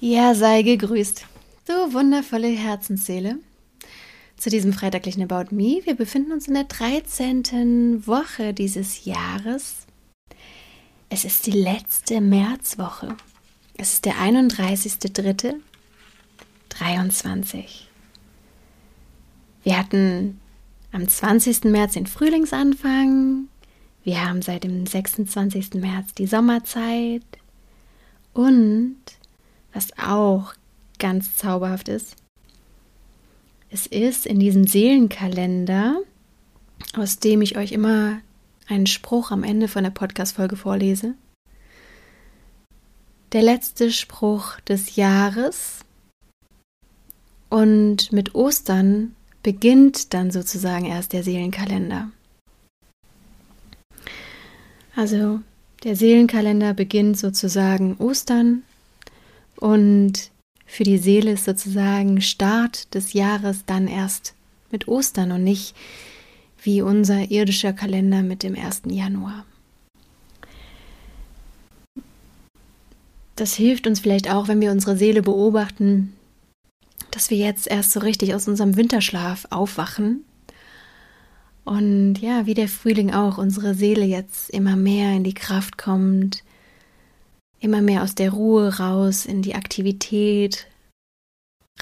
Ja, sei gegrüßt, du wundervolle Herzensseele. Zu diesem freitaglichen About Me. Wir befinden uns in der 13. Woche dieses Jahres. Es ist die letzte Märzwoche. Es ist der 31.03.23. Wir hatten am 20. März den Frühlingsanfang. Wir haben seit dem 26. März die Sommerzeit. Und was auch ganz zauberhaft ist. Es ist in diesem Seelenkalender, aus dem ich euch immer einen Spruch am Ende von der Podcast-Folge vorlese. Der letzte Spruch des Jahres. Und mit Ostern beginnt dann sozusagen erst der Seelenkalender. Also der Seelenkalender beginnt sozusagen Ostern und für die Seele ist sozusagen Start des Jahres dann erst mit Ostern und nicht wie unser irdischer Kalender mit dem 1. Januar. Das hilft uns vielleicht auch, wenn wir unsere Seele beobachten, dass wir jetzt erst so richtig aus unserem Winterschlaf aufwachen und ja, wie der Frühling auch, unsere Seele jetzt immer mehr in die Kraft kommt, immer mehr aus der Ruhe raus in die Aktivität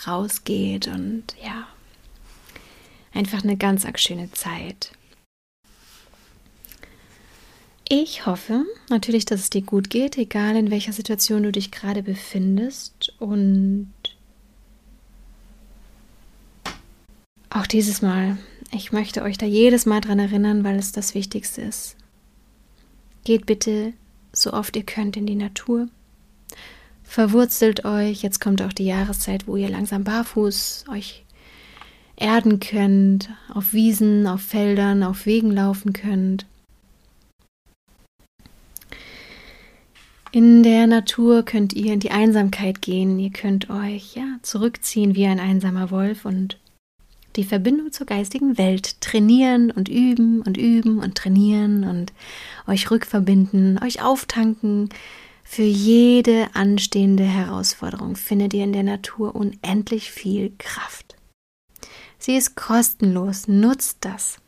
rausgeht und ja, einfach eine ganz arg schöne Zeit. Ich hoffe natürlich, dass es dir gut geht, egal in welcher Situation du dich gerade befindest und auch dieses Mal, ich möchte euch da jedes Mal dran erinnern, weil es das Wichtigste ist. Geht bitte so oft ihr könnt in die Natur. Verwurzelt euch, jetzt kommt auch die Jahreszeit, wo ihr langsam barfuß euch erden könnt, auf Wiesen, auf Feldern, auf Wegen laufen könnt. In der Natur könnt ihr in die Einsamkeit gehen, ihr könnt euch ja zurückziehen wie ein einsamer Wolf und die Verbindung zur geistigen Welt trainieren und üben und üben und trainieren und euch rückverbinden, euch auftanken. Für jede anstehende Herausforderung findet ihr in der Natur unendlich viel Kraft. Sie ist kostenlos, nutzt das.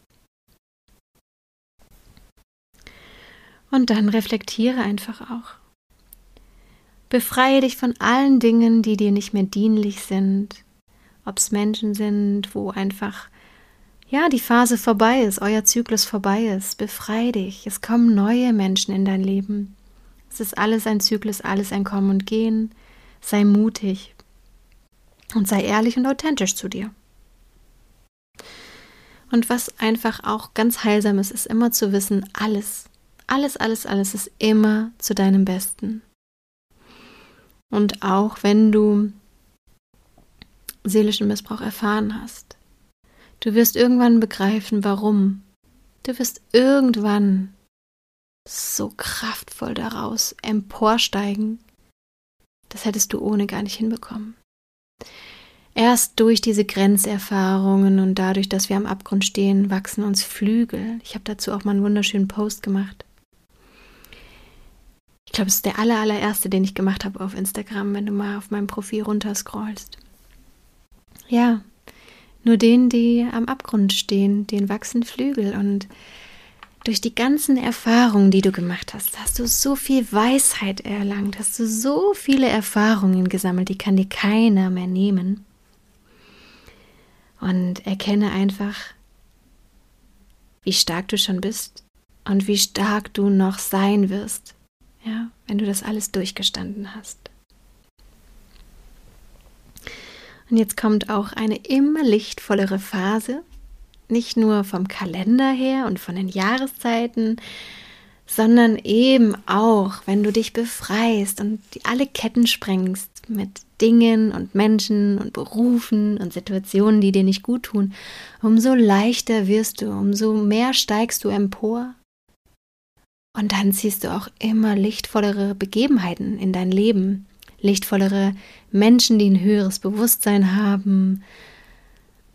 Und dann reflektiere einfach auch. Befreie dich von allen Dingen, die dir nicht mehr dienlich sind, ob es Menschen sind, wo einfach ja, die Phase vorbei ist, euer Zyklus vorbei ist. Befrei dich. Es kommen neue Menschen in dein Leben. Es ist alles ein Zyklus, alles ein Kommen und Gehen. Sei mutig und sei ehrlich und authentisch zu dir. Und was einfach auch ganz heilsam ist, ist immer zu wissen, alles, alles, alles, alles ist immer zu deinem Besten. Und auch wenn du seelischen Missbrauch erfahren hast. Du wirst irgendwann begreifen, warum. Du wirst irgendwann so kraftvoll daraus emporsteigen. Das hättest du ohne gar nicht hinbekommen. Erst durch diese Grenzerfahrungen und dadurch, dass wir am Abgrund stehen, wachsen uns Flügel. Ich habe dazu auch mal einen wunderschönen Post gemacht. Ich glaube, es ist der aller, allererste, den ich gemacht habe auf Instagram, wenn du mal auf meinem Profil runterscrollst. Ja, nur denen, die am Abgrund stehen, den wachsen Flügel und durch die ganzen Erfahrungen, die du gemacht hast, hast du so viel Weisheit erlangt, hast du so viele Erfahrungen gesammelt, die kann dir keiner mehr nehmen. Und erkenne einfach, wie stark du schon bist und wie stark du noch sein wirst, ja, wenn du das alles durchgestanden hast. Und jetzt kommt auch eine immer lichtvollere Phase, nicht nur vom Kalender her und von den Jahreszeiten, sondern eben auch, wenn du dich befreist und alle Ketten sprengst mit Dingen und Menschen und Berufen und Situationen, die dir nicht gut tun, umso leichter wirst du, umso mehr steigst du empor. Und dann ziehst du auch immer lichtvollere Begebenheiten in dein Leben, lichtvollere Menschen, die ein höheres Bewusstsein haben.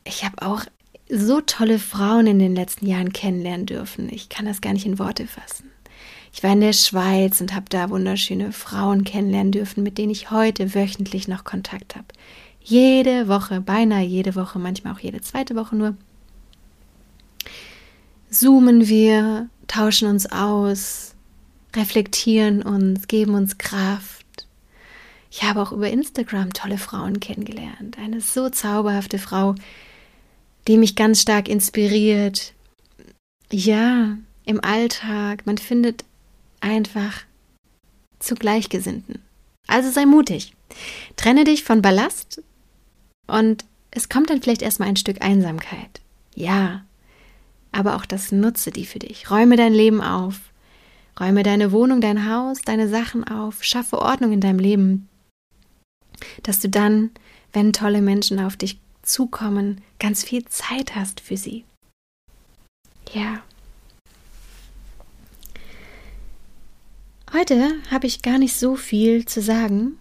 Ich habe auch so tolle Frauen in den letzten Jahren kennenlernen dürfen. Ich kann das gar nicht in Worte fassen. Ich war in der Schweiz und habe da wunderschöne Frauen kennenlernen dürfen, mit denen ich heute wöchentlich noch Kontakt habe. Jede Woche, beinahe jede Woche, manchmal auch jede zweite Woche nur. Zoomen wir, tauschen uns aus, reflektieren uns, geben uns Kraft. Ich habe auch über Instagram tolle Frauen kennengelernt. Eine so zauberhafte Frau, die mich ganz stark inspiriert. Ja, im Alltag, man findet einfach zu Gleichgesinnten. Also sei mutig. Trenne dich von Ballast und es kommt dann vielleicht erstmal ein Stück Einsamkeit. Ja, aber auch das nutze die für dich. Räume dein Leben auf. Räume deine Wohnung, dein Haus, deine Sachen auf. Schaffe Ordnung in deinem Leben. Dass du dann, wenn tolle Menschen auf dich zukommen, ganz viel Zeit hast für sie. Ja. Heute habe ich gar nicht so viel zu sagen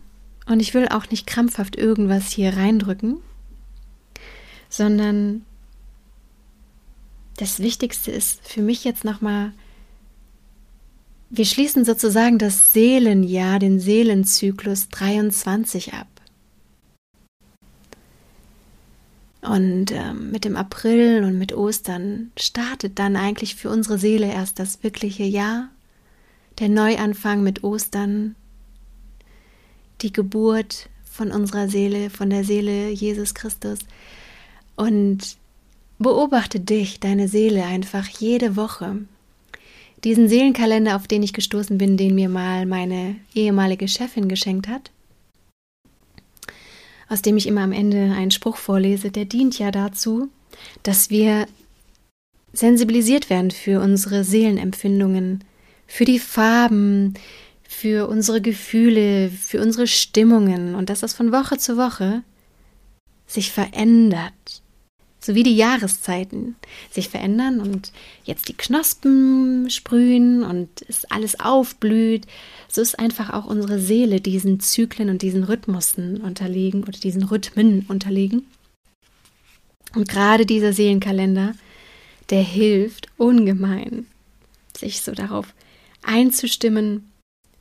und ich will auch nicht krampfhaft irgendwas hier reindrücken, sondern das Wichtigste ist für mich jetzt nochmal, wir schließen sozusagen das Seelenjahr, den Seelenzyklus 23 ab. Und ähm, mit dem April und mit Ostern startet dann eigentlich für unsere Seele erst das wirkliche Jahr, der Neuanfang mit Ostern, die Geburt von unserer Seele, von der Seele Jesus Christus. Und beobachte dich, deine Seele einfach jede Woche. Diesen Seelenkalender, auf den ich gestoßen bin, den mir mal meine ehemalige Chefin geschenkt hat, aus dem ich immer am Ende einen Spruch vorlese, der dient ja dazu, dass wir sensibilisiert werden für unsere Seelenempfindungen, für die Farben, für unsere Gefühle, für unsere Stimmungen und dass das von Woche zu Woche sich verändert so wie die Jahreszeiten sich verändern und jetzt die Knospen sprühen und es alles aufblüht, so ist einfach auch unsere Seele diesen Zyklen und diesen Rhythmusen unterlegen oder diesen Rhythmen unterlegen. Und gerade dieser Seelenkalender, der hilft ungemein, sich so darauf einzustimmen,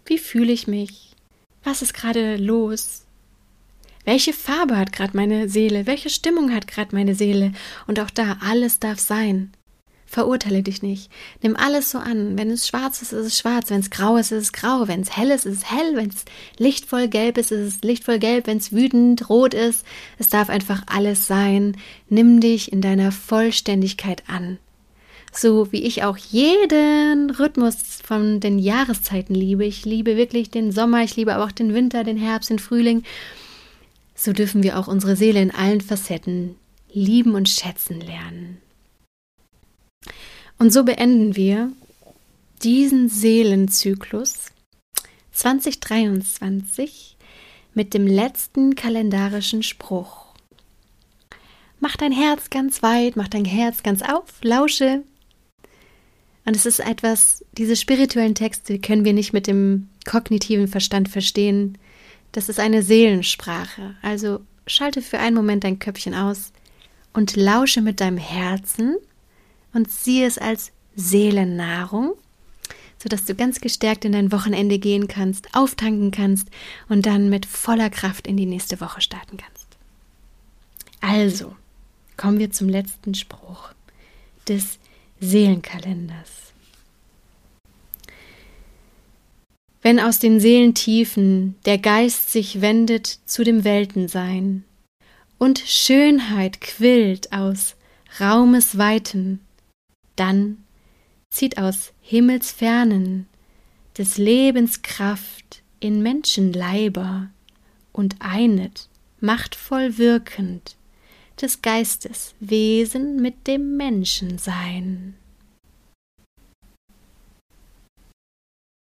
wie fühle ich mich, was ist gerade los, welche Farbe hat gerade meine Seele? Welche Stimmung hat gerade meine Seele? Und auch da, alles darf sein. Verurteile dich nicht. Nimm alles so an. Wenn es schwarz ist, ist es schwarz. Wenn es grau ist, ist es grau. Wenn es hell ist, ist es hell. Wenn es lichtvoll gelb ist, ist es lichtvoll gelb. Wenn es wütend rot ist, es darf einfach alles sein. Nimm dich in deiner Vollständigkeit an. So wie ich auch jeden Rhythmus von den Jahreszeiten liebe. Ich liebe wirklich den Sommer, ich liebe aber auch den Winter, den Herbst, den Frühling so dürfen wir auch unsere Seele in allen Facetten lieben und schätzen lernen. Und so beenden wir diesen Seelenzyklus 2023 mit dem letzten kalendarischen Spruch. Mach dein Herz ganz weit, mach dein Herz ganz auf, lausche. Und es ist etwas, diese spirituellen Texte können wir nicht mit dem kognitiven Verstand verstehen, das ist eine Seelensprache. Also schalte für einen Moment dein Köpfchen aus und lausche mit deinem Herzen und sieh es als Seelennahrung, sodass du ganz gestärkt in dein Wochenende gehen kannst, auftanken kannst und dann mit voller Kraft in die nächste Woche starten kannst. Also, kommen wir zum letzten Spruch des Seelenkalenders. Wenn aus den Seelentiefen der Geist sich wendet zu dem Weltensein und Schönheit quillt aus Raumes Weiten, dann zieht aus Himmelsfernen des Lebens Kraft in Menschenleiber und einet, machtvoll wirkend, des Geistes Wesen mit dem Menschensein.